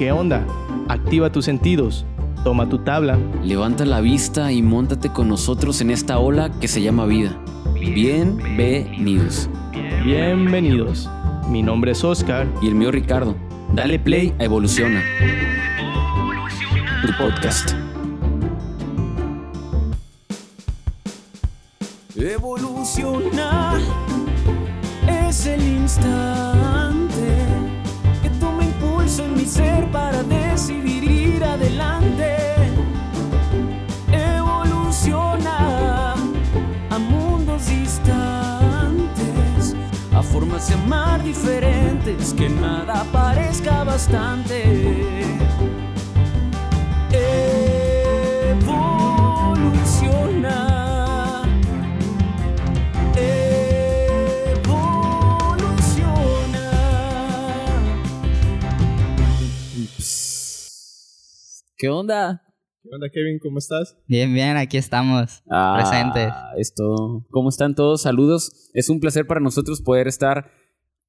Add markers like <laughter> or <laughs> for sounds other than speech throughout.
¿Qué onda? Activa tus sentidos, toma tu tabla. Levanta la vista y móntate con nosotros en esta ola que se llama vida. Bienvenidos. Bienvenidos. Mi nombre es Oscar. Y el mío Ricardo. Dale play a Evoluciona. Tu podcast. Evoluciona es el instante en mi ser para decidir ir adelante. Evoluciona a mundos distantes, a formas de amar diferentes, que nada parezca bastante. ¿Qué onda? ¿Qué onda, Kevin? ¿Cómo estás? Bien, bien, aquí estamos, presentes. Ah, Es todo. ¿Cómo están todos? Saludos. Es un placer para nosotros poder estar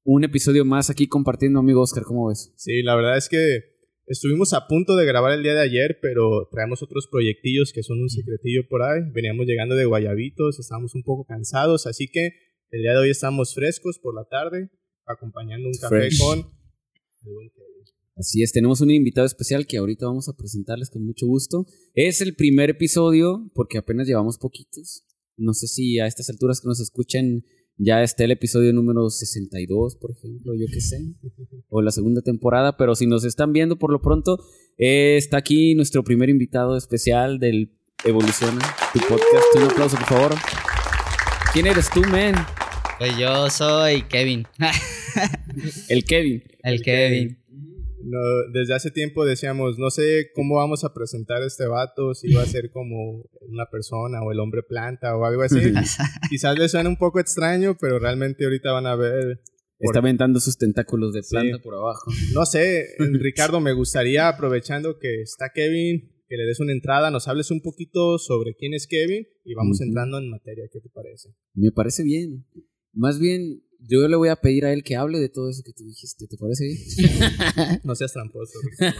un episodio más aquí compartiendo, amigo Oscar. ¿Cómo ves? Sí, la verdad es que estuvimos a punto de grabar el día de ayer, pero traemos otros proyectillos que son un secretillo por ahí. Veníamos llegando de Guayabitos, estábamos un poco cansados, así que el día de hoy estamos frescos por la tarde, acompañando un café Fresh. con... el buen Kevin. Así es, tenemos un invitado especial que ahorita vamos a presentarles con mucho gusto. Es el primer episodio porque apenas llevamos poquitos. No sé si a estas alturas que nos escuchan ya está el episodio número 62, por ejemplo, yo qué sé, o la segunda temporada, pero si nos están viendo por lo pronto, eh, está aquí nuestro primer invitado especial del Evoluciona, tu podcast. Un aplauso, por favor. ¿Quién eres tú, men? Pues yo soy Kevin. <laughs> El Kevin. el Kevin. No, desde hace tiempo decíamos, no sé cómo vamos a presentar a este vato, si va a ser como una persona o el hombre planta o algo así. <laughs> Quizás les suene un poco extraño, pero realmente ahorita van a ver Está aventando sus tentáculos de planta Sí. por abajo. No sé, <laughs> Ricardo, me gustaría, aprovechando que está Kevin, que le des una entrada, nos hables un poquito sobre quién es Kevin y vamos entrando en materia. ¿Qué te parece? Me parece bien. Más bien, yo le voy a pedir a él que hable de todo eso que tú dijiste. ¿Te parece bien? <laughs> No seas tramposo. <laughs>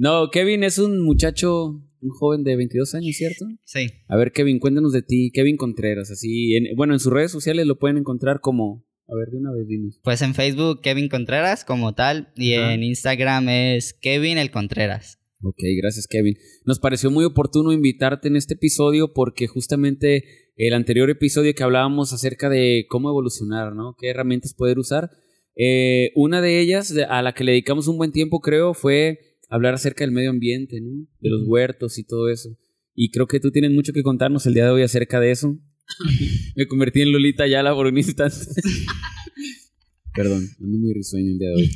No, Kevin es un muchacho, un joven de 22 años, ¿cierto? Sí. A ver, Kevin, cuéntanos de ti. Kevin Contreras, así. en- bueno, en sus redes sociales lo pueden encontrar como. A ver, de una vez dinos. Pues en Facebook Kevin Contreras como tal y en Instagram es Kevin el Contreras. Ok, gracias, Kevin. Nos pareció muy oportuno invitarte en este episodio porque justamente el anterior episodio que hablábamos acerca de cómo evolucionar, ¿no? ¿Qué herramientas poder usar? Eh, una de ellas, a la que le dedicamos un buen tiempo, creo, fue hablar acerca del medio ambiente, ¿no? De los huertos y todo eso. Y creo que tú tienes mucho que contarnos el día de hoy acerca de eso. <laughs> Me convertí en Lolita Yala por un instante. <laughs> Perdón, ando muy risueño el día de hoy.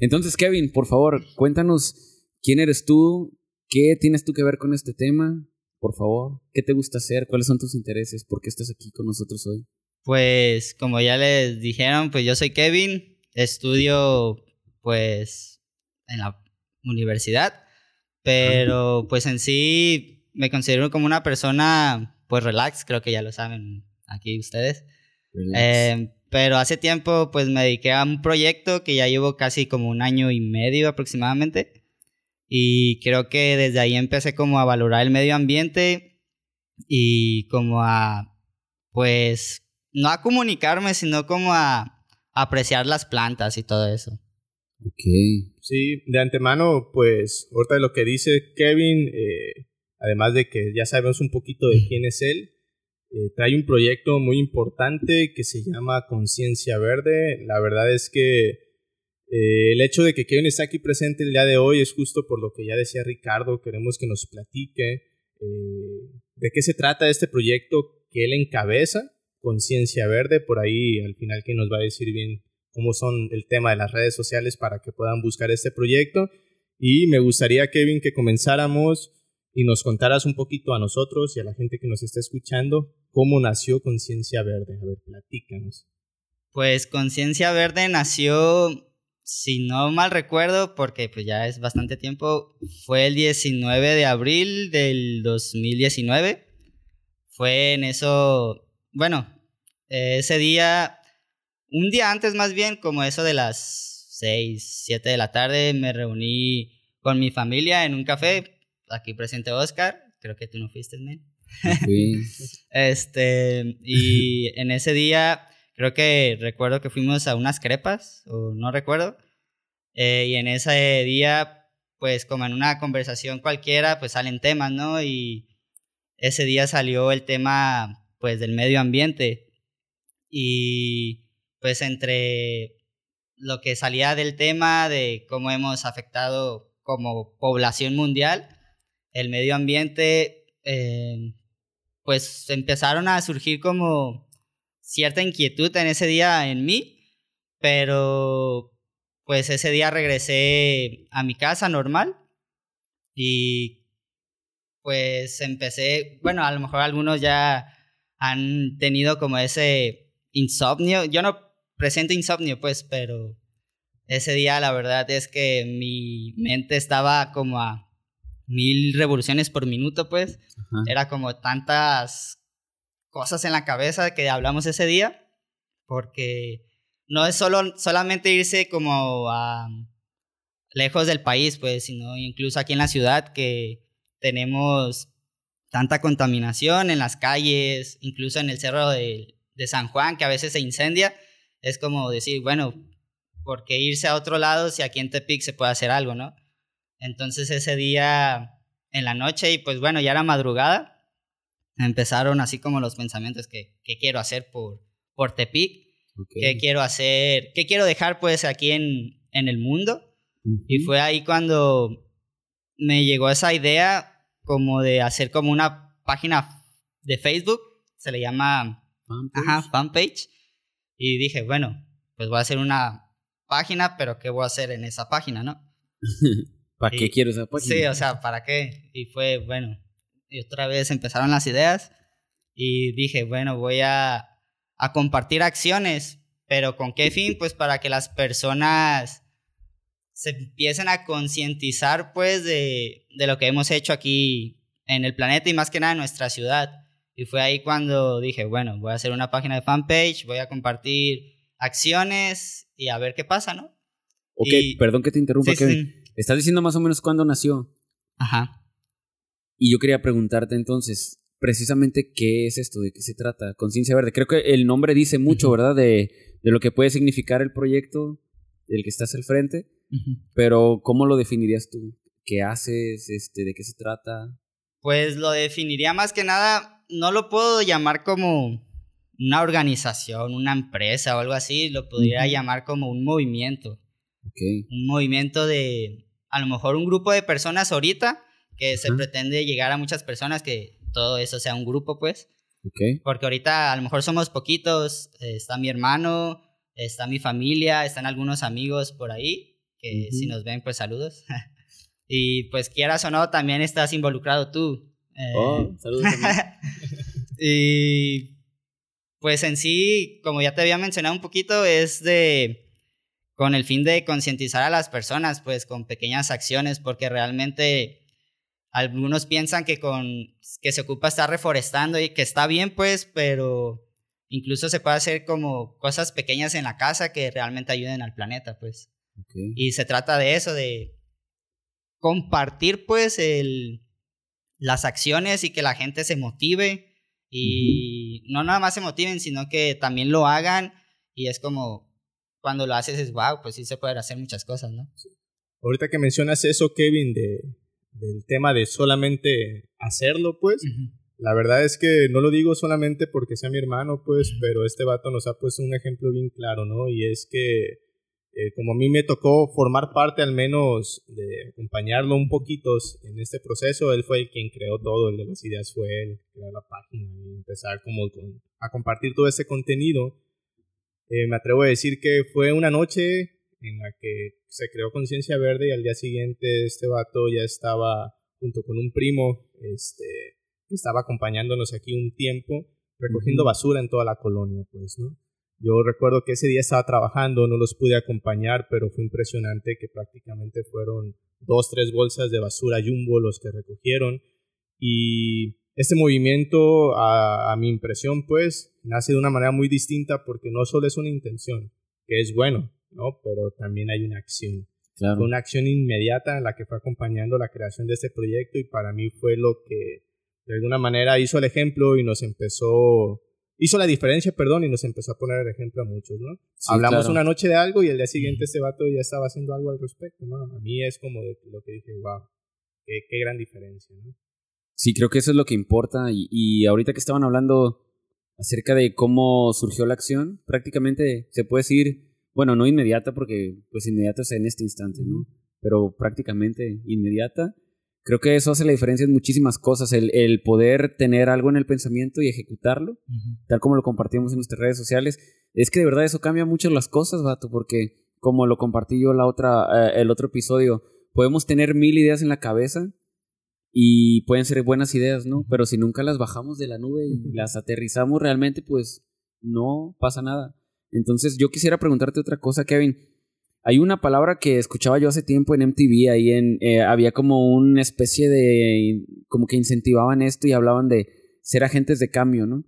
Entonces, Kevin, por favor, cuéntanos quién eres tú, qué tienes tú que ver con este tema, por favor, qué te gusta hacer, cuáles son tus intereses, por qué estás aquí con nosotros hoy. Pues como ya les dijeron, pues yo soy Kevin, estudio pues en la universidad, pero pues en sí me considero como una persona pues relax, creo que ya lo saben aquí ustedes. Eh, pero hace tiempo pues me dediqué a un proyecto que ya llevo casi como un año y medio aproximadamente. Y creo que desde ahí empecé como a valorar el medio ambiente y como a pues no a comunicarme, sino como a apreciar las plantas y todo eso. ok. Sí, de antemano, pues, ahorita de lo que dice Kevin, eh, además de que ya sabemos un poquito de quién es él, eh, trae un proyecto muy importante que se llama Conciencia Verde. La verdad es que eh, el hecho de que Kevin está aquí presente el día de hoy es justo por lo que ya decía Ricardo. Queremos que nos platique eh, de qué se trata este proyecto que él encabeza, Conciencia Verde. Por ahí al final que nos va a decir bien cómo son el tema de las redes sociales para que puedan buscar este proyecto. Y me gustaría, Kevin, que comenzáramos y nos contaras un poquito a nosotros y a la gente que nos está escuchando cómo nació Conciencia Verde. A ver, platícanos. Pues Conciencia Verde nació, si no mal recuerdo, porque pues ya es bastante tiempo, fue el 19 de abril del 2019. Fue en eso, bueno, ese día, un día antes más bien, como eso de las 6, 7 de la tarde, me reuní con mi familia en un café, aquí presente Oscar, creo que tú no fuiste, men. Fui. <laughs> Este, y en ese día, creo que recuerdo que fuimos a unas crepas, o no recuerdo. eh, y en ese día, pues como en una conversación cualquiera, pues salen temas, ¿no? Y ese día salió el tema, pues, del medio ambiente. Y pues entre lo que salía del tema de cómo hemos afectado como población mundial, el medio ambiente, eh, pues empezaron a surgir como cierta inquietud en ese día en mí, pero pues ese día regresé a mi casa normal y pues empecé, bueno, a lo mejor algunos ya han tenido como ese insomnio, yo no presento insomnio pues, pero ese día la verdad es que mi mente estaba como a mil revoluciones por minuto pues, Ajá. era como tantas cosas en la cabeza que hablamos ese día, porque no es solo, solamente irse como a lejos del país, pues, sino incluso aquí en la ciudad que tenemos tanta contaminación en las calles, incluso en el cerro de, de San Juan, que a veces se incendia, es como decir, bueno, ¿por qué irse a otro lado si aquí en Tepic se puede hacer algo, no? Entonces ese día en la noche y pues bueno, ya era madrugada, empezaron así como los pensamientos que, que quiero hacer por, por Tepic, Ok. qué quiero hacer, qué quiero dejar pues aquí en, en el mundo. Y fue ahí cuando me llegó esa idea como de hacer como una página de Facebook, se le llama Fanpage. ajá, fanpage. Y dije, bueno, pues voy a hacer una página, pero ¿qué voy a hacer en esa página, no? <laughs> ¿Para qué quiero esa página? Sí, o sea, ¿para qué? Y fue, bueno, y otra vez empezaron las ideas y dije, bueno, voy a, a compartir acciones, pero ¿con qué fin? Pues para que las personas se empiecen a concientizar pues de, de lo que hemos hecho aquí en el planeta y más que nada en nuestra ciudad. Y fue ahí cuando dije, bueno, voy a hacer una página de fanpage, voy a compartir acciones y a ver qué pasa, ¿no? Ok, y- perdón que te interrumpa, Sí, Kevin. sí. Estás diciendo más o menos cuándo nació. Ajá. Y yo quería preguntarte entonces, precisamente, ¿qué es esto? ¿De qué se trata? Conciencia Verde. Creo que el nombre dice mucho. ¿verdad? De, de lo que puede significar el proyecto del que estás al frente. Pero, ¿cómo lo definirías tú? ¿Qué haces? Este, ¿De qué se trata? Pues lo definiría más que nada, no lo puedo llamar como una organización, una empresa o algo así, lo podría llamar como un movimiento, Ok. un movimiento de a lo mejor un grupo de personas ahorita que se Ajá. pretende llegar a muchas personas que todo eso sea un grupo pues, Ok. porque ahorita a lo mejor somos poquitos, está mi hermano, está mi familia, están algunos amigos por ahí que Ujú. si nos ven pues saludos. <laughs> y pues quieras o no, también estás involucrado tú. Eh, Oh, saludos. <laughs> y pues en sí, como ya te había mencionado un poquito, es de con el fin de concientizar a las personas, pues con pequeñas acciones, porque realmente algunos piensan que con que se ocupa estar reforestando y que está bien, pues, pero incluso se puede hacer como cosas pequeñas en la casa que realmente ayuden al planeta, pues. Ok. Y se trata de eso, de compartir pues el, las acciones y que la gente se motive y no nada más se motiven, sino que también lo hagan y es como cuando lo haces es wow, pues sí se pueden hacer muchas cosas, ¿no? Ahorita que mencionas eso, Kevin, de, del tema de solamente hacerlo, pues, la verdad es que no lo digo solamente porque sea mi hermano, pues, pero este vato nos ha puesto un ejemplo bien claro, ¿no? Y es que, eh, como a mí me tocó formar parte al menos de acompañarlo un poquito en este proceso, él fue el quien creó todo, el de las ideas fue él, crear la página y empezar como con- a compartir todo ese contenido. Eh, me atrevo a decir que fue una noche en la que se creó Conciencia Verde y al día siguiente este vato ya estaba junto con un primo, este, que estaba acompañándonos aquí un tiempo, recogiendo basura en toda la colonia, pues, ¿no? Yo recuerdo que ese día estaba trabajando, no los pude acompañar, pero fue impresionante que prácticamente fueron dos, tres bolsas de basura jumbo los que recogieron. Y este movimiento, a, a mi impresión, pues, nace de una manera muy distinta porque no solo es una intención, que es bueno, ¿no? Pero también hay una acción. Claro. Fue una acción inmediata en la que fue acompañando la creación de este proyecto y para mí fue lo que de alguna manera hizo el ejemplo y nos empezó, hizo la diferencia, perdón, y nos empezó a poner el ejemplo a muchos, ¿no? Sí, Hablamos claro. una noche de algo y el día siguiente este vato ya estaba haciendo algo al respecto, ¿no? A mí es como de lo que dije, wow, qué, qué gran diferencia, ¿no? Sí, creo que eso es lo que importa. Y, y ahorita que estaban hablando acerca de cómo surgió la acción, prácticamente se puede decir, bueno, no inmediata, porque pues inmediata es en este instante, ¿no? Pero prácticamente inmediata. Creo que eso hace la diferencia en muchísimas cosas, el, el poder tener algo en el pensamiento y ejecutarlo, tal como lo compartimos en nuestras redes sociales. Es que de verdad eso cambia mucho las cosas, vato, porque como lo compartí yo la otra, eh, el otro episodio, podemos tener mil ideas en la cabeza, y pueden ser buenas ideas, ¿no? Pero si nunca las bajamos de la nube y las aterrizamos realmente, pues no pasa nada. Entonces yo quisiera preguntarte otra cosa, Kevin. Hay una palabra que escuchaba yo hace tiempo en MTV, ahí en, eh, había como una especie de, como que incentivaban esto y hablaban de ser agentes de cambio, ¿no?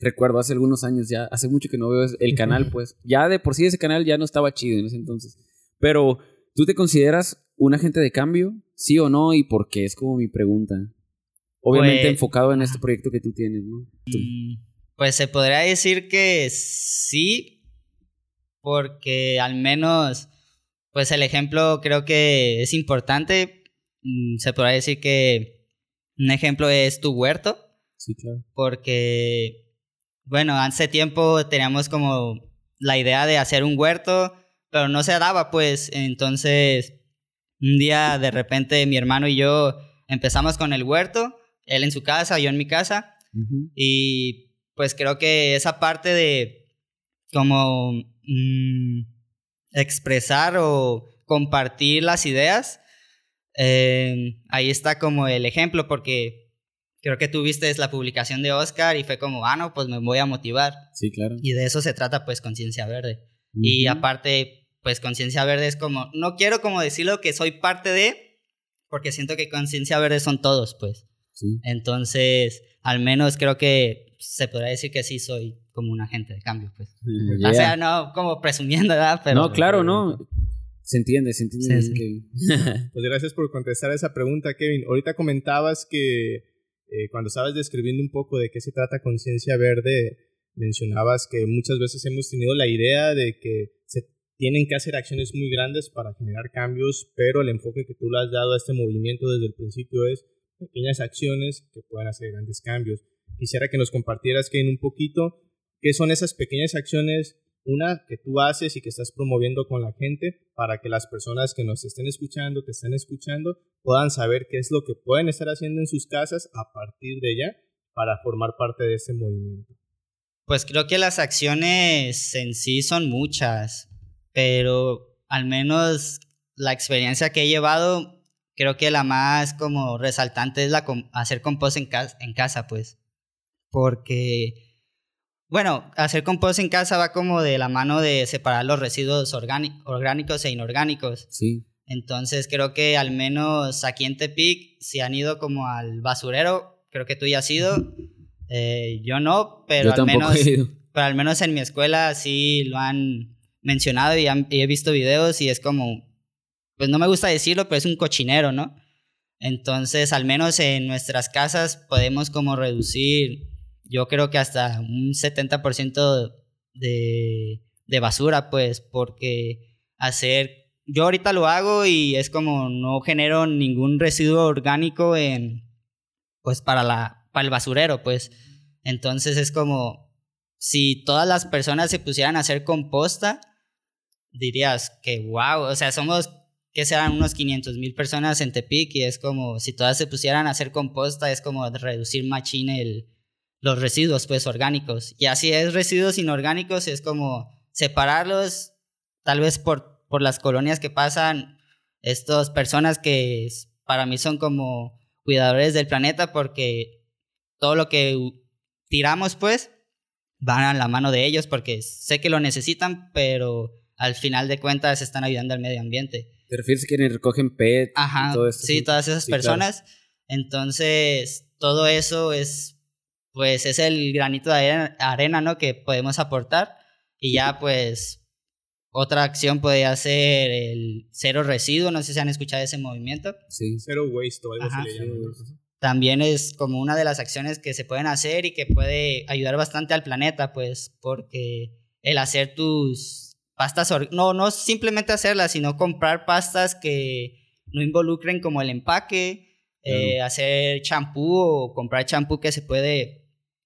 Recuerdo hace algunos años ya, hace mucho que no veo el canal, pues ya de por sí ese canal ya no estaba chido en ese entonces. Pero, ¿tú te consideras un agente de cambio? ¿Sí o no? ¿Y por qué? Es como mi pregunta. Obviamente Pues- enfocado en este proyecto que tú tienes, ¿no? Tú. Pues se podría decir que sí, porque al menos, pues el ejemplo creo que es importante. Mm, Se podría decir que un ejemplo es tu huerto, Sí, claro. porque, bueno, hace tiempo teníamos como la idea de hacer un huerto, pero no se daba, pues, entonces, un día de repente mi hermano y yo empezamos con el huerto, él en su casa, yo en mi casa, y pues creo que esa parte de como mm, expresar o compartir las ideas, eh, ahí está como el ejemplo, porque creo que tú viste la publicación de Oscar y fue como, ah, no, pues me voy a motivar. Sí, claro. Y de eso se trata pues Conciencia Verde. Y aparte, pues Conciencia Verde es como, no quiero como decirlo que soy parte de, porque siento que Conciencia Verde son todos, pues. Sí. Entonces, al menos creo que se podría decir que sí soy como un agente de cambio, pues. Yeah. O sea, no como presumiendo, ¿verdad? Pero, no, claro, no. Se entiende, se entiende. Sí, sí. <laughs> Pues gracias por contestar esa pregunta, Kevin. Ahorita comentabas que eh, cuando estabas describiendo un poco de qué se trata Conciencia Verde, mencionabas que muchas veces hemos tenido la idea de que se tienen que hacer acciones muy grandes para generar cambios, pero el enfoque que tú le has dado a este movimiento desde el principio es pequeñas acciones que puedan hacer grandes cambios. Quisiera que nos compartieras, Kevin, un poquito qué son esas pequeñas acciones una que tú haces y que estás promoviendo con la gente para que las personas que nos estén escuchando, te estén escuchando, puedan saber qué es lo que pueden estar haciendo en sus casas a partir de ya para formar parte de ese movimiento. Pues creo que las acciones en sí son muchas, pero al menos la experiencia que he llevado, creo que la más como resaltante es la hacer compost en, cas- en casa, pues. Porque, bueno, hacer compost en casa va como de la mano de separar los residuos orgáni- orgánicos e inorgánicos. Sí. Entonces creo que al menos aquí en Tepic, si han ido como al basurero, creo que tú ya has ido. Eh, yo no, pero Yo al menos he ido. pero al menos en mi escuela sí lo han mencionado y, han- y he visto videos y es como, pues no me gusta decirlo, pero es un cochinero, ¿no? Entonces, al menos en nuestras casas podemos como reducir, yo creo que hasta un 70% de, de basura, pues, porque hacer, yo ahorita lo hago y es como no genero ningún residuo orgánico en, pues, para, la, para el basurero, pues. Entonces es como, si todas las personas se pusieran a hacer composta, dirías que wow, o sea, somos, que serán unos 500 mil personas en Tepic y es como, si todas se pusieran a hacer composta, es como reducir machín el, los residuos, pues, orgánicos. Y así es residuos inorgánicos, es como separarlos, tal vez por, por las colonias que pasan, estas personas que para mí son como cuidadores del planeta porque todo lo que tiramos, pues, van a la mano de ellos porque sé que lo necesitan, pero al final de cuentas están ayudando al medio ambiente. ¿Te refieres a quienes recogen PET Ajá, y todo esto? sí, todas esas Sí, claro. personas. Entonces, todo eso es, pues, es el granito de arena, ¿no? Que podemos aportar y ya, pues, otra acción podría ser el cero residuo, no sé si han escuchado ese movimiento. Sí. Zero waste o algo Ajá. así le llaman. ¿no? También es como una de las acciones que se pueden hacer y que puede ayudar bastante al planeta, pues, porque el hacer tus pastas, no, no simplemente hacerlas, sino comprar pastas que no involucren como el empaque, eh, hacer champú o comprar champú que se puede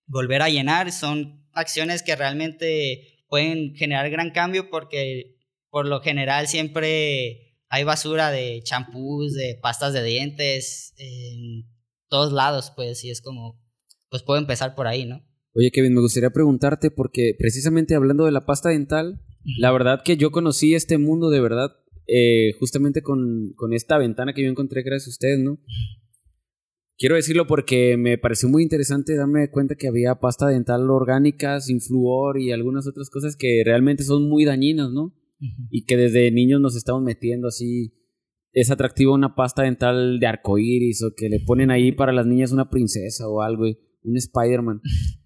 volver a llenar, son acciones que realmente pueden generar gran cambio porque por lo general siempre hay basura de champús, de pastas de dientes, en todos lados, pues, y es como, pues puedo empezar por ahí, ¿no? Oye, Kevin, me gustaría preguntarte porque precisamente hablando de la pasta dental, la verdad que yo conocí este mundo de verdad eh, justamente con, con esta ventana que yo encontré gracias a ustedes, ¿no? Quiero decirlo porque me pareció muy interesante darme cuenta que había pasta dental orgánica, sin flúor y algunas otras cosas que realmente son muy dañinas, ¿no? Y que desde niños nos estamos metiendo así. Es atractivo una pasta dental de arcoíris o que le ponen ahí para las niñas una princesa o algo, y un Spider-Man. <laughs>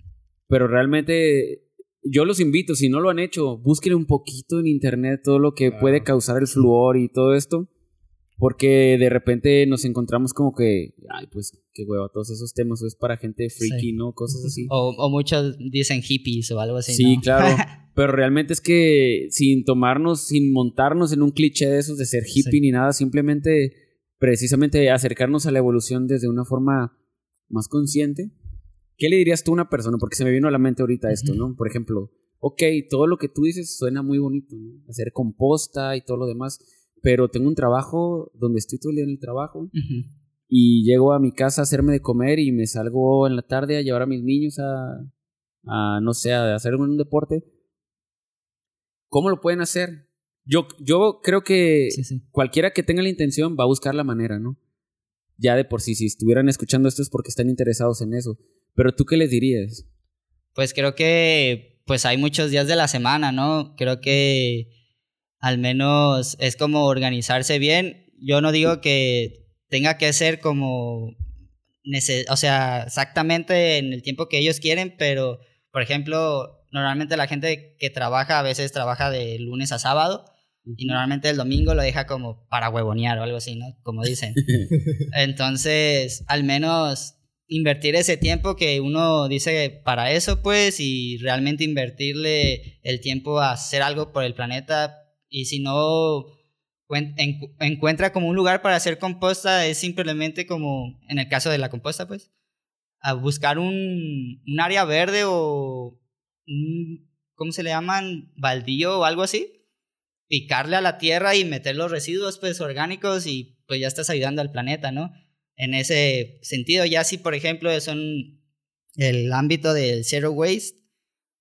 Pero realmente yo los invito, si no lo han hecho, busquen un poquito en internet todo lo que Claro. puede causar el flúor y todo esto. Porque de repente nos encontramos como que, ay, pues qué hueva, todos esos temas es para gente freaky, Sí. ¿no? Cosas así. O, o muchos dicen hippies o algo así. Sí, ¿no? claro. <laughs> Pero realmente es que sin tomarnos, sin montarnos en un cliché de esos de ser hippie Sí. ni nada, simplemente, precisamente acercarnos a la evolución desde una forma más consciente. ¿Qué le dirías tú a una persona? Porque se me vino a la mente ahorita esto, ¿no? Por ejemplo, ok, todo lo que tú dices suena muy bonito, ¿no? Hacer composta y todo lo demás, pero tengo un trabajo donde estoy todo el día en el trabajo y llego a mi casa a hacerme de comer y me salgo en la tarde a llevar a mis niños a, a no sé, a hacer un deporte. ¿Cómo lo pueden hacer? Yo, yo creo que Sí, sí. cualquiera que tenga la intención va a buscar la manera, ¿no? Ya de por sí, si estuvieran escuchando esto es porque están interesados en eso. Pero tú qué les dirías? Pues creo que pues hay muchos días de la semana, ¿no? Creo que al menos es como organizarse bien. Yo no digo que tenga que ser como, o sea, exactamente en el tiempo que ellos quieren, pero, por ejemplo, normalmente la gente que trabaja a veces trabaja de lunes a sábado y normalmente el domingo lo deja como para huevonear o algo así, ¿no? Como dicen. <laughs> Entonces, al menos invertir ese tiempo que uno dice para eso, pues, y realmente invertirle el tiempo a hacer algo por el planeta. Y si no cuen- encu- encuentra como un lugar para hacer composta, es simplemente como, en el caso de la composta, pues, a buscar un, un área verde o un, ¿cómo se le llaman? Baldío o algo así picarle a la tierra y meter los residuos pues orgánicos y pues ya estás ayudando al planeta, ¿no? En ese sentido, ya si por ejemplo son el ámbito del zero waste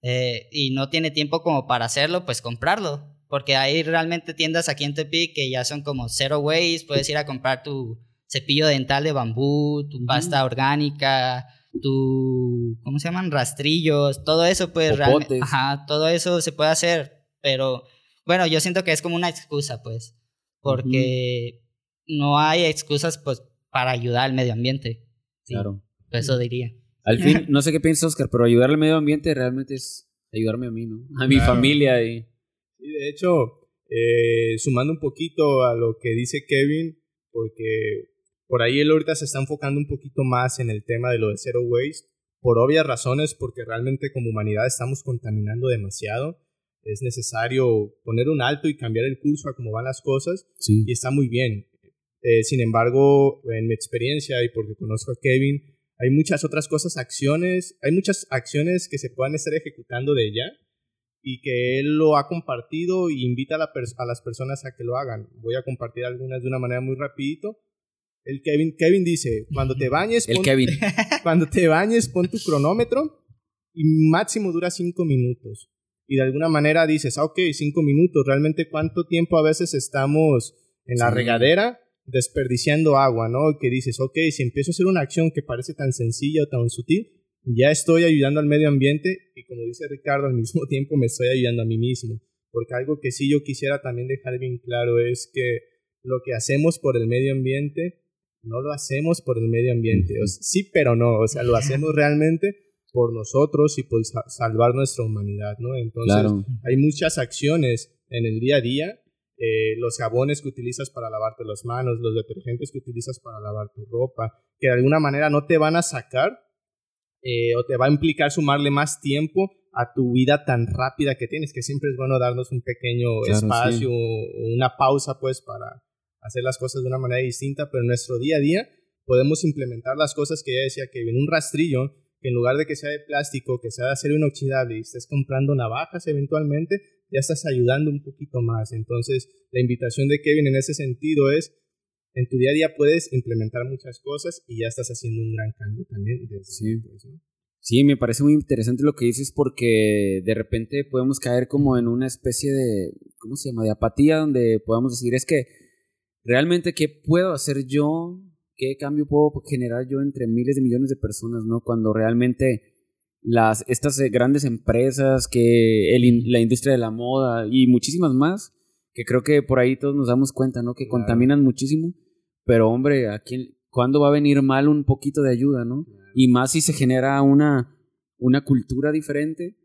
eh, y no tiene tiempo como para hacerlo, pues comprarlo, porque hay realmente tiendas aquí en Tepic que ya son como zero waste, puedes ir a comprar tu cepillo dental de bambú, tu pasta orgánica, tu, ¿cómo se llaman? Rastrillos, todo eso pues realmente, ajá, todo eso se puede hacer, pero bueno, yo siento que es como una excusa, pues, porque no hay excusas, pues, para ayudar al medio ambiente. Sí, Claro. Eso diría. Al fin, <laughs> no sé qué piensas, Oscar, pero ayudar al medio ambiente realmente es ayudarme a mí, ¿no? A mi Claro. familia y... Y de hecho, eh, sumando un poquito a lo que dice Kevin, porque por ahí él ahorita se está enfocando un poquito más en el tema de lo de zero waste, por obvias razones, porque realmente como humanidad estamos contaminando demasiado. Es necesario poner un alto y cambiar el curso a cómo van las cosas Sí. y está muy bien. Eh, sin embargo, en mi experiencia y porque conozco a Kevin, hay muchas otras cosas, acciones, hay muchas acciones que se puedan estar ejecutando de ya y que él lo ha compartido y invita a, la a las personas a que lo hagan. Voy a compartir algunas de una manera muy rapidito. El Kevin, Kevin dice, cuando te bañes, El pon- Kevin. <laughs> cuando te bañes, pon tu cronómetro y máximo dura cinco minutos. Y de alguna manera dices, ah, ok, cinco minutos. Realmente, ¿cuánto tiempo a veces estamos en la Sí. regadera desperdiciando agua, ¿no? Que dices, ok, si empiezo a hacer una acción que parece tan sencilla o tan sutil, ya estoy ayudando al medio ambiente y como dice Ricardo, al mismo <laughs> tiempo me estoy ayudando a mí mismo. Porque algo que sí yo quisiera también dejar bien claro es que lo que hacemos por el medio ambiente no lo hacemos por el medio ambiente. O sea, sí, pero no. O sea, lo hacemos <laughs> realmente por nosotros y por sa- salvar nuestra humanidad, ¿no? Entonces, Claro. hay muchas acciones en el día a día, eh, los jabones que utilizas para lavarte las manos, los detergentes que utilizas para lavar tu ropa, que de alguna manera no te van a sacar eh, o te va a implicar sumarle más tiempo a tu vida tan rápida que tienes, que siempre es bueno darnos un pequeño espacio, una pausa pues para hacer las cosas de una manera distinta, pero en nuestro día a día podemos implementar las cosas que ya decía que en un rastrillo, que en lugar de que sea de plástico, que sea de acero inoxidable y estés comprando navajas eventualmente, ya estás ayudando un poquito más. Entonces, la invitación de Kevin en ese sentido es, en tu día a día puedes implementar muchas cosas y ya estás haciendo un gran cambio también. sí. Pues, sí, me parece muy interesante lo que dices porque de repente podemos caer como en una especie de, ¿cómo se llama?, de apatía donde podamos decir, es que realmente, ¿qué puedo hacer yo? ¿Qué cambio puedo generar yo entre miles de millones de personas, ¿no? Cuando realmente las, estas eh, grandes empresas, que la industria de la moda y muchísimas más, que creo que por ahí todos nos damos cuenta, ¿no? Que contaminan muchísimo, pero hombre, ¿a quién, ¿cuándo va a venir mal un poquito de ayuda, ¿no? Y más si se genera una, una cultura diferente.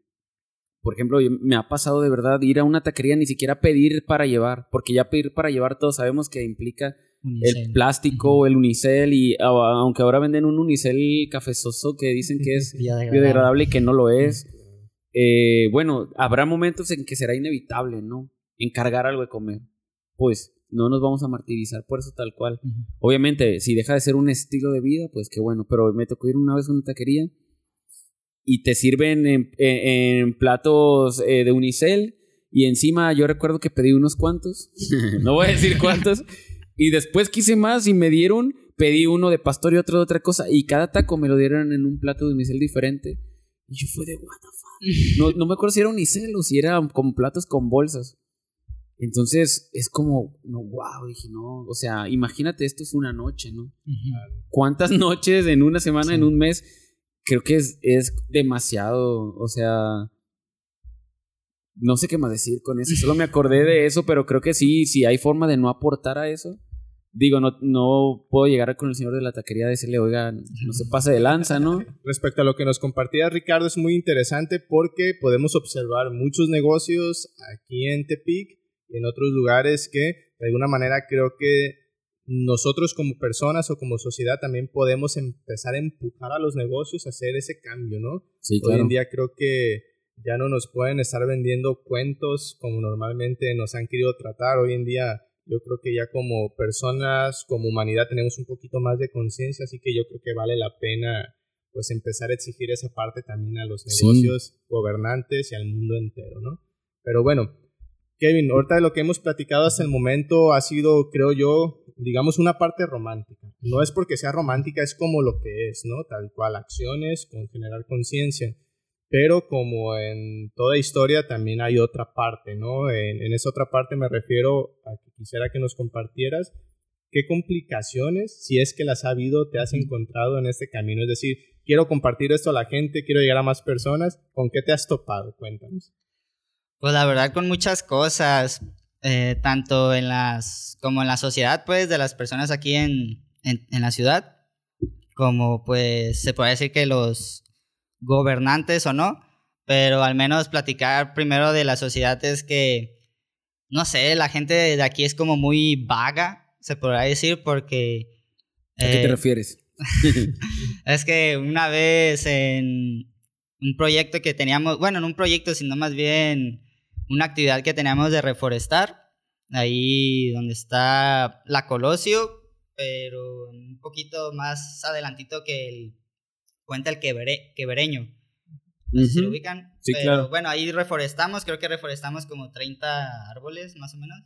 Por ejemplo, me ha pasado de verdad ir a una taquería ni siquiera pedir para llevar, porque ya pedir para llevar todos sabemos que implica el plástico, el unicel, y aunque ahora venden un unicel cafezoso que dicen que es <laughs> biodegradable y que no lo es, eh, bueno, habrá momentos en que será inevitable, ¿no? Encargar algo de comer. Pues no nos vamos a martirizar por eso tal cual. Obviamente, si deja de ser un estilo de vida, pues qué bueno, pero me tocó ir una vez a una taquería y te sirven en, platos eh, de unicel y encima yo recuerdo que pedí unos cuantos, <laughs> no voy a decir cuántos, y después quise más y me dieron, pedí uno de pastor y otro de otra cosa. Y cada taco me lo dieron en un plato de unicel diferente. Y yo fue de, what the fuck. <laughs> No, no me acuerdo si era unicel o si era con platos con bolsas. Entonces es como, no, wow, dije, no, o sea, imagínate, esto es una noche, ¿no? ¿Cuántas <laughs> noches en una semana, en un mes? Creo que es, es demasiado, o sea, no sé qué más decir con eso, solo me acordé de eso, pero creo que sí, si hay forma de no aportar a eso, digo, no, no puedo llegar con el señor de la taquería y decirle, oiga, no se pase de lanza, ¿no? <laughs> Respecto a lo que nos compartía Ricardo, es muy interesante porque podemos observar muchos negocios aquí en Tepic y en otros lugares que de alguna manera creo que nosotros como personas o como sociedad también podemos empezar a empujar a los negocios a hacer ese cambio, ¿no? Sí, claro. Hoy en día creo que ya no nos pueden estar vendiendo cuentos como normalmente nos han querido tratar. Hoy en día yo creo que ya como personas, como humanidad tenemos un poquito más de conciencia, así que yo creo que vale la pena pues empezar a exigir esa parte también a los negocios, gobernantes y al mundo entero, ¿no? Pero bueno, Kevin, ahorita de lo que hemos platicado hasta el momento ha sido, creo yo, digamos, una parte romántica. No es porque sea romántica, es como lo que es, ¿no? Tal cual, acciones con generar conciencia. Pero como en toda historia también hay otra parte, ¿no? En, esa otra parte me refiero a que quisiera que nos compartieras qué complicaciones, si es que las ha habido, te has encontrado en este camino. Es decir, quiero compartir esto a la gente, quiero llegar a más personas. ¿Con qué te has topado? Cuéntanos. Pues la verdad con muchas cosas, eh, tanto en las, como en la sociedad, pues, de las personas aquí en, en, en la ciudad, como pues se puede decir que los gobernantes o no, pero al menos platicar primero de la sociedad es que, no sé, la gente de aquí es como muy vaga, se podrá decir, porque... ¿A qué te eh, refieres? <laughs> <laughs> es que una vez en un proyecto que teníamos, bueno, no un proyecto, sino más bien una actividad que teníamos de reforestar, ahí donde está la Colosio, pero un poquito más adelantito que el cuenta el quevereño. No sé si lo ubican. Sí, pero bueno, ahí reforestamos, creo que reforestamos como 30 árboles más o menos.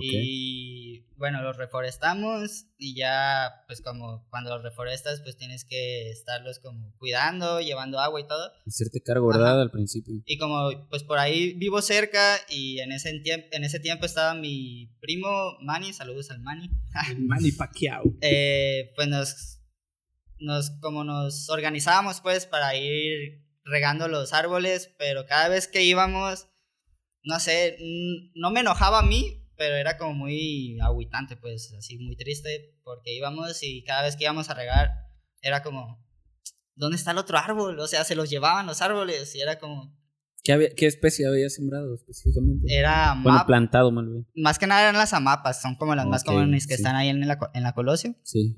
Y bueno, los reforestamos y ya, pues como cuando los reforestas, pues tienes que estarlos como cuidando, llevando agua y todo. Hacerte cargo, ¿verdad? Al principio. Y como pues por ahí vivo cerca y en ese, en ese tiempo estaba mi primo Manny, saludos al Manny. Manny Pacquiao. <laughs> eh, pues nos nos, como nos organizábamos pues para ir regando los árboles, pero cada vez que íbamos, no sé, no me enojaba a mí, pero era como muy aguitante, pues así muy triste, porque íbamos y cada vez que íbamos a regar, era como, ¿dónde está el otro árbol? O sea, se los llevaban los árboles y era como, ¿Qué, había- qué especie había sembrado específicamente? Era bueno, map- plantado, más bien. más que nada eran las amapas, son como las más Ok, comunes que sí. están ahí en la, en la Colosio. Sí.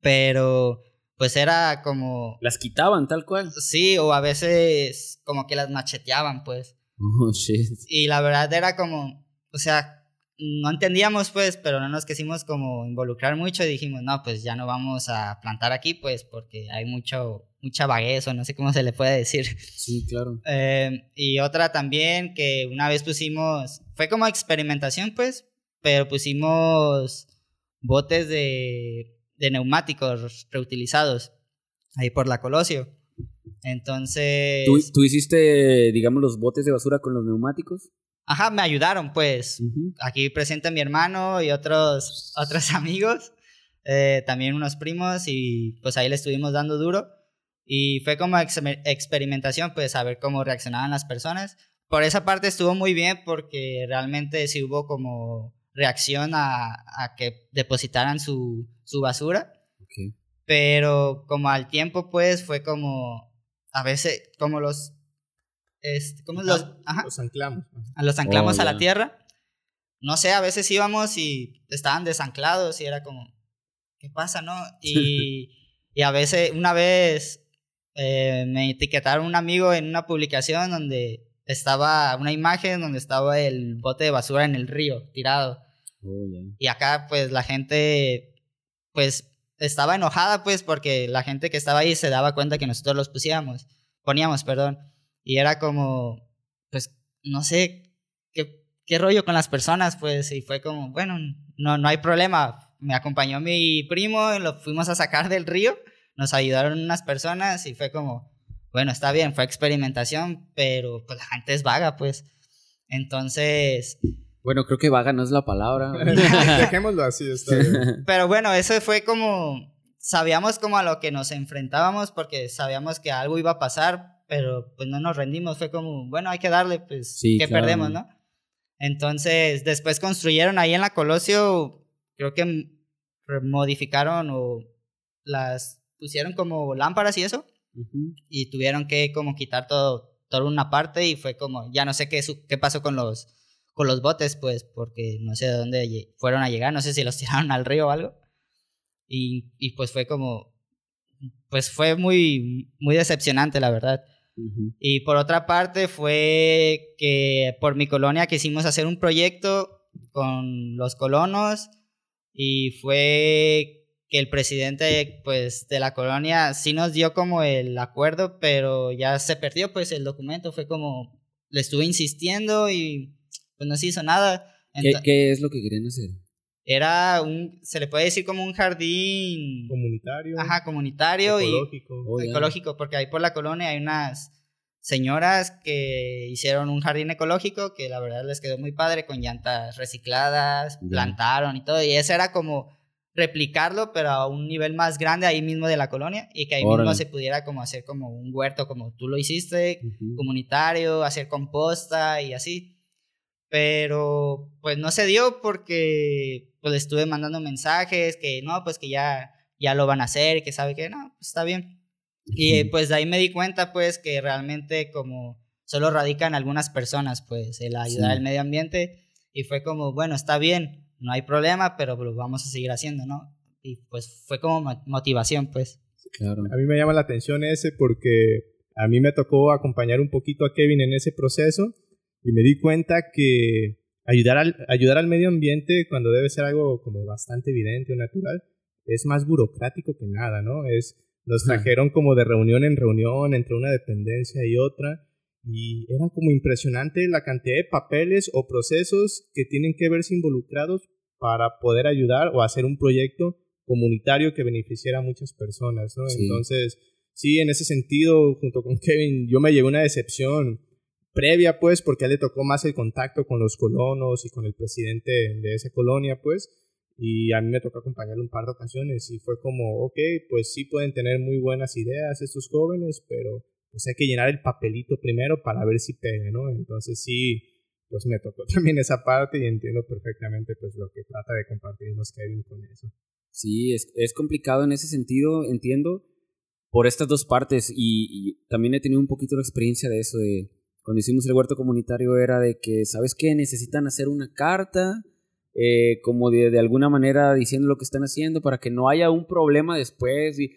Pero pues era como, Las quitaban tal cual. sí, o a veces como que las macheteaban, pues. Oh, shit. Y la verdad era como, o sea, no entendíamos pues, pero no nos quisimos como involucrar mucho y dijimos, no, pues ya no vamos a plantar aquí, pues porque hay mucho, mucha vaguez o no sé cómo se le puede decir. Sí, claro. Eh, y otra también que una vez pusimos, fue como experimentación pues, pero pusimos botes de, de neumáticos reutilizados ahí por la Colosio. Entonces... ¿Tú, tú hiciste, digamos, los botes de basura con los neumáticos? Ajá, me ayudaron pues. Ujú. Aquí presente mi hermano y otros, otros <laughs> amigos, eh, también unos primos y pues ahí le estuvimos dando duro. Y fue como ex- experimentación, pues a ver cómo reaccionaban las personas. Por esa parte estuvo muy bien porque realmente sí hubo como reacción a, a que depositaran su, su basura. Ok. Pero como al tiempo pues fue como, a veces como los... Este, ¿Cómo los...? Ajá Los anclamos. a los anclamos Oh, a la tierra. No sé, a veces íbamos y estaban desanclados y era como, ¿qué pasa, no? Y, <laughs> y a veces, una vez eh, me etiquetaron un amigo en una publicación donde estaba una imagen donde estaba el bote de basura en el río, tirado. Oh. Y acá, pues, la gente, pues, estaba enojada, pues, porque la gente que estaba ahí se daba cuenta que nosotros los pusiéramos, poníamos, perdón. Y era como, pues, no sé, qué, qué rollo con las personas, pues, y fue como, bueno, no, no hay problema. Me acompañó mi primo, y lo fuimos a sacar del río, nos ayudaron unas personas y fue como, bueno, está bien, fue experimentación, pero pues la gente es vaga, pues. Entonces, Bueno, creo que vaga no es la palabra. <laughs> Dejémoslo así, está bien. <laughs> Pero bueno, eso fue como, sabíamos como a lo que nos enfrentábamos porque sabíamos que algo iba a pasar, pero pues no nos rendimos, fue como, bueno, hay que darle, pues, Sí, que claro. perdemos, ¿no? Entonces, después construyeron ahí en la Colosio, creo que modificaron o las pusieron como lámparas y eso, Ujú. y tuvieron que como quitar todo, toda una parte y fue como, ya no sé qué, su- qué pasó con los, con los botes, pues, porque no sé de dónde fueron a llegar, no sé si los <laughs> tiraron al río o algo. Y, y pues fue como, pues fue muy, muy decepcionante, la verdad. Y por otra parte fue que por mi colonia quisimos hacer un proyecto con los colonos y fue que el presidente pues de la colonia sí nos dio como el acuerdo, pero ya se perdió pues el documento, fue como le estuve insistiendo y pues no se hizo nada. ¿Qué, qué es lo que querían hacer? Era un, se le puede decir como un jardín Comunitario. ajá, comunitario y ecológico. Oh, ecológico, porque ahí por la colonia hay unas señoras que hicieron un jardín ecológico que la verdad les quedó muy padre con llantas recicladas, plantaron y todo, y eso era como replicarlo, pero a un nivel más grande ahí mismo de la colonia y que ahí Órale. mismo se pudiera como hacer como un huerto como tú lo hiciste, comunitario, hacer composta y así. Pero pues no se dio porque pues le estuve mandando mensajes que no, pues que ya, ya lo van a hacer, que sabe que no, pues está bien. Y eh, pues de ahí me di cuenta pues que realmente como solo radican algunas personas pues el ayudar Sí. al medio ambiente y fue como, bueno, está bien, no hay problema, pero lo vamos a seguir haciendo, ¿no? Y pues fue como mo- motivación pues. Claro. A mí me llama la atención ese porque a mí me tocó acompañar un poquito a Kevin en ese proceso y me di cuenta que ayudar al, ayudar al medio ambiente cuando debe ser algo como bastante evidente o natural es más burocrático que nada, ¿no? Es, nos trajeron como de reunión en reunión entre una dependencia y otra y era como impresionante la cantidad de papeles o procesos que tienen que verse involucrados para poder ayudar o hacer un proyecto comunitario que beneficiara a muchas personas, ¿no? Sí. Entonces, sí, en ese sentido, junto con Kevin, yo me llevé una decepción previa, pues, porque a él le tocó más el contacto con los colonos y con el presidente de esa colonia, pues, y a mí me tocó acompañarle un par de ocasiones y fue como, ok, pues sí pueden tener muy buenas ideas estos jóvenes, pero pues hay que llenar el papelito primero para ver si pega, ¿no? Entonces sí, pues me tocó <laughs> también esa parte y entiendo perfectamente pues lo que trata de compartirnos Kevin con eso. Sí, es, es complicado en ese sentido, entiendo, por estas dos partes y, y también he tenido un poquito la experiencia de eso, de cuando hicimos el huerto comunitario era de que, ¿sabes qué? Necesitan hacer una carta, eh, como de, de, alguna manera diciendo lo que están haciendo para que no haya un problema después. Y,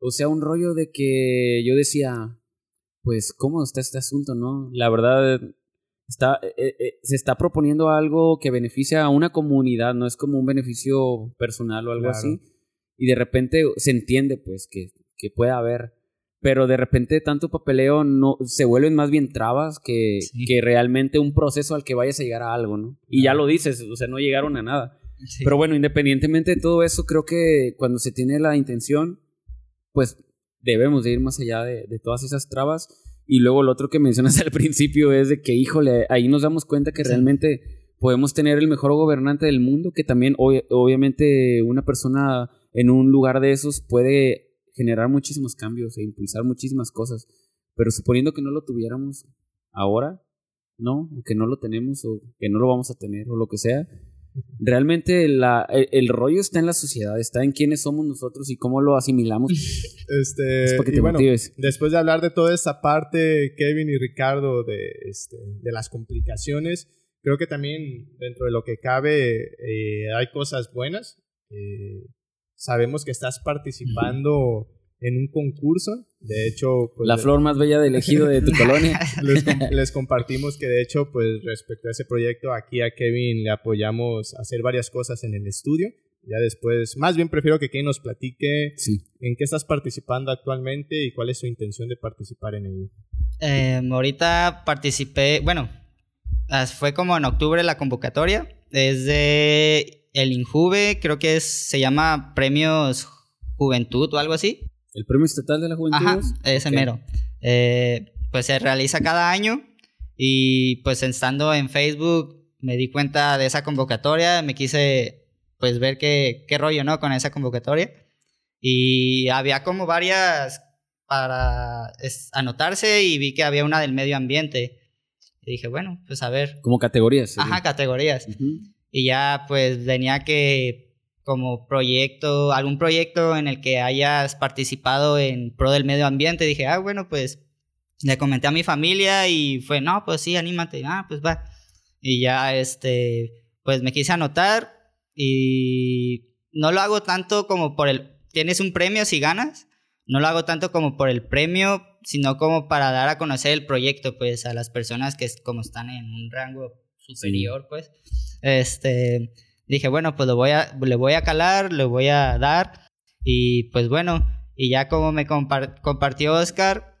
o sea, un rollo de que yo decía, pues, ¿cómo está este asunto, no? La verdad, está, eh, eh, se está proponiendo algo que beneficia a una comunidad, no es como un beneficio personal o algo Claro. así. Y de repente se entiende, pues, que, que puede haber. Pero de repente tanto papeleo no se vuelven más bien trabas que, Sí. que realmente un proceso al que vayas a llegar a algo, ¿no? Y ya lo dices, o sea, no llegaron a nada. Sí. Pero bueno, independientemente de todo eso, creo que cuando se tiene la intención, pues debemos de ir más allá de, de todas esas trabas. Y luego lo otro que <laughs> mencionas al principio es de que, híjole, ahí nos damos cuenta que Sí. realmente podemos tener el mejor gobernante del mundo, que también obvi- obviamente una persona en un lugar de esos puede generar muchísimos cambios e impulsar muchísimas cosas. Pero suponiendo que no lo tuviéramos ahora, ¿no? O que no lo tenemos o que no lo vamos a tener o lo que sea, realmente la, el, el rollo está en la sociedad, está en quiénes somos nosotros y cómo lo asimilamos. <laughs> Este, Es para que te bueno, motives. después de hablar de toda esta parte, Kevin y Ricardo, de, este, de las complicaciones, creo que también dentro de lo que cabe eh, hay cosas buenas. Eh, sabemos que estás participando en un concurso. De hecho, pues, la flor más bella del ejido de tu <laughs> colonia. les, com- les compartimos que de hecho, pues respecto a ese proyecto, aquí a Kevin le apoyamos a hacer varias cosas en el estudio. Ya después, más bien prefiero que Kevin nos platique Sí. en qué estás participando actualmente y cuál es su intención de participar en ello. Em, ahorita participé, bueno, fue como en octubre la convocatoria. Es de el Injuve, creo que es, se llama Premios Juventud o algo así. El premio estatal de la juventud. Ajá, ese Ok. mero. Eh, pues se realiza cada año y pues estando en Facebook me di cuenta de esa convocatoria, me quise pues ver qué, qué rollo, ¿no? Con esa convocatoria. Y había como varias para es- anotarse y vi que había una del medio ambiente. Y dije, bueno, pues a ver. Como categorías. sería. Ajá, categorías. Ujú. Y ya pues venía que como proyecto, algún proyecto en el que hayas participado en pro del medio ambiente, dije, ah, bueno, pues le comenté a mi familia y fue, no, pues sí, anímate, ah, pues va. Y ya, este, pues me quise anotar y no lo hago tanto como por el, tienes un premio si ganas, no lo hago tanto como por el premio, sino como para dar a conocer el proyecto, pues a las personas que como están en un rango superior, pues. Este, dije, bueno, pues lo voy a, le voy a calar, le voy a dar. Y pues bueno, y ya como me compar- compartió Oscar,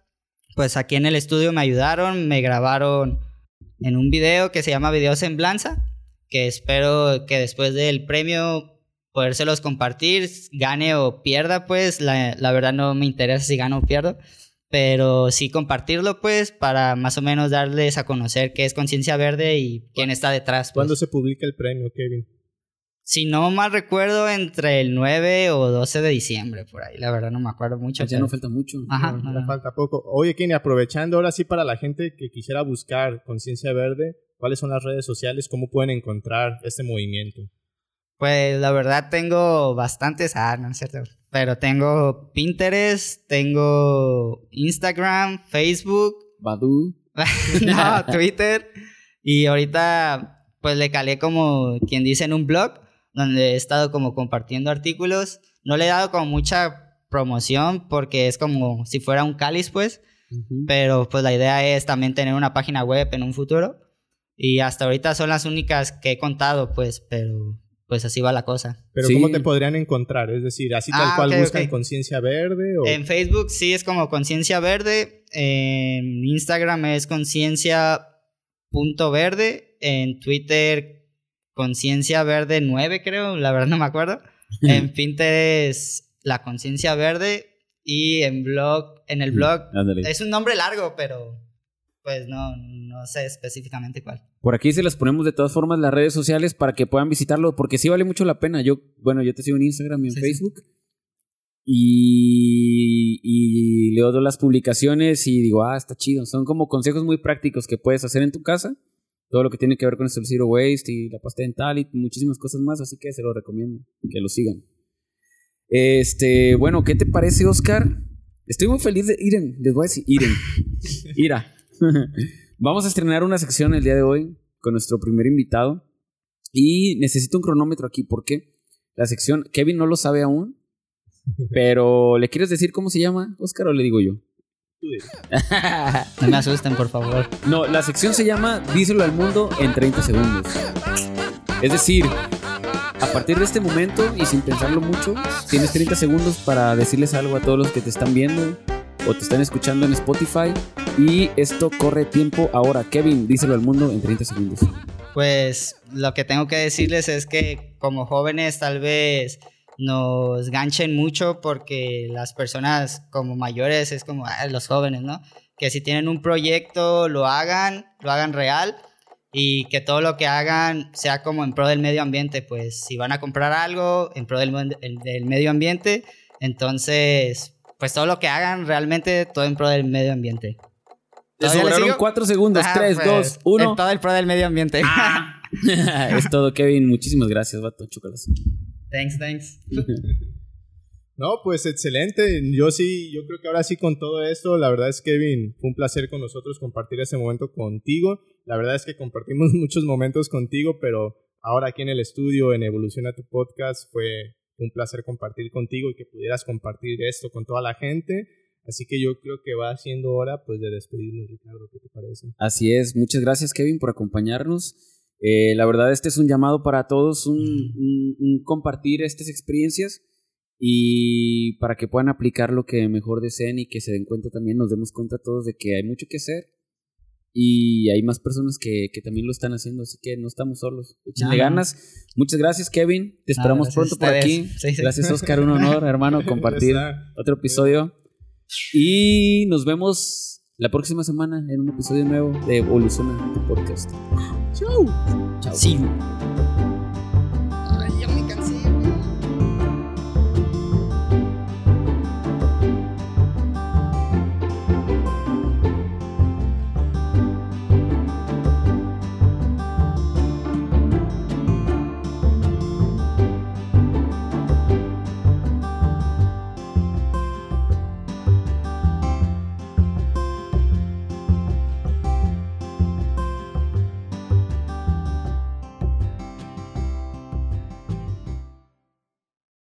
pues aquí en el estudio me ayudaron, me grabaron en un video que se llama Video Semblanza, que espero que después del premio podérselos compartir, gane o pierda, pues la, la verdad no me interesa si gano o pierdo, pero sí compartirlo, pues, para más o menos darles a conocer qué es Conciencia Verde y quién está detrás. pues. ¿Cuándo se publica el premio, Kevin? Si no mal recuerdo, entre el 9 o 12 de diciembre, por ahí. La verdad no me acuerdo mucho. Ya pero- no falta mucho. Ajá, No, no, ya no. falta poco. Oye, Kenny, aprovechando ahora sí para la gente que quisiera buscar Conciencia Verde, ¿cuáles son las redes sociales? ¿Cómo pueden encontrar este movimiento? Pues la verdad tengo bastantes, ah, no es cierto. Pero tengo Pinterest, tengo Instagram, Facebook, Badu. <laughs> no, <laughs> Twitter. Y ahorita pues le calé como quien dice en un blog donde he estado como compartiendo artículos. No le he dado como mucha promoción porque es como si fuera un cáliz pues. Ujú. Pero pues la idea es también tener una página web en un futuro. Y hasta ahorita son las únicas que he contado pues, pero pues así va la cosa. Pero Sí. ¿cómo te podrían encontrar? Es decir, así tal Ah, cual buscan. Conciencia Verde o En Facebook sí es como Conciencia Verde. En Instagram es conciencia.verde. En Twitter, Conciencia Verde 9, creo. La verdad no me acuerdo. En Pinterest, La Conciencia Verde. Y en blog, en el blog, es un nombre largo, pero pues no, no sé específicamente cuál. Por aquí se las ponemos de todas formas las redes sociales para que puedan visitarlo, porque sí vale mucho la pena. Yo, bueno, yo te sigo en Instagram y en Sí, sí. Facebook. Y, y leo todas las publicaciones y digo, ah, está chido. Son como consejos muy prácticos que puedes hacer en tu casa. Todo lo que tiene que ver con el Zero Waste y la pasta dental y muchísimas cosas más. Así que se lo recomiendo que lo sigan. Este, bueno, ¿qué te parece, Oscar? Estoy muy feliz de Iren, les voy a decir Iren. <laughs> Ira. <laughs> Vamos a estrenar una sección el día de hoy con nuestro primer invitado. Y necesito un cronómetro aquí. ¿Por qué? La sección, Kevin no lo sabe aún. <laughs> Pero, ¿le quieres decir cómo se llama, Oscar, o le digo yo? <laughs> No me asusten, por favor. No, la sección se llama Díselo al mundo en 30 segundos. Es decir, a partir de este momento y sin pensarlo mucho, tienes 30 segundos para decirles algo a todos los que te están viendo o te están escuchando en Spotify. Y esto corre tiempo ahora. Kevin, díselo al mundo en 30 segundos. Pues lo que tengo que decirles es que como jóvenes tal vez nos ganchen mucho porque las personas como mayores es como "Ah, los jóvenes, ¿no? Que si tienen un proyecto lo hagan, lo hagan real y que todo lo que hagan sea como en pro del medio ambiente, pues si van a comprar algo en pro del, del medio ambiente, entonces pues todo lo que hagan realmente todo en pro del medio ambiente. Te ¿Todavía le sobraron? 4 segundos. Ah, 3, pues, 2, 1. En todo el pro del medio ambiente. <laughs> es todo, Kevin. Muchísimas gracias, vato. Chúcalas. thanks, thanks. <laughs> No, pues excelente. Yo sí, yo creo que ahora sí con todo esto, la verdad es Kevin, fue un placer con nosotros compartir ese momento contigo. La verdad es que compartimos <laughs> muchos momentos contigo, pero ahora aquí en el estudio, en Evoluciona tu Podcast, fue un placer compartir contigo y que pudieras compartir esto con toda la gente. Así que yo creo que va siendo hora pues de despedirnos, Ricardo, ¿qué te parece? Así es. Muchas gracias, Kevin, por acompañarnos. Eh, la verdad, este es un llamado para todos, un, un- un compartir estas experiencias y para que puedan aplicar lo que mejor deseen y que se den cuenta también, nos demos cuenta todos de que hay mucho que hacer y hay más personas que, que también lo están haciendo, así que no estamos solos. Échenle No, no. ganas. Muchas gracias, Kevin. Te esperamos pronto por aquí. ustedes. Sí, sí. Gracias, Oscar. Un honor, <laughs> hermano, compartir otro episodio. Y nos vemos la próxima semana en un episodio nuevo de Evoluciona tu podcast. Chau. Chau. Sí.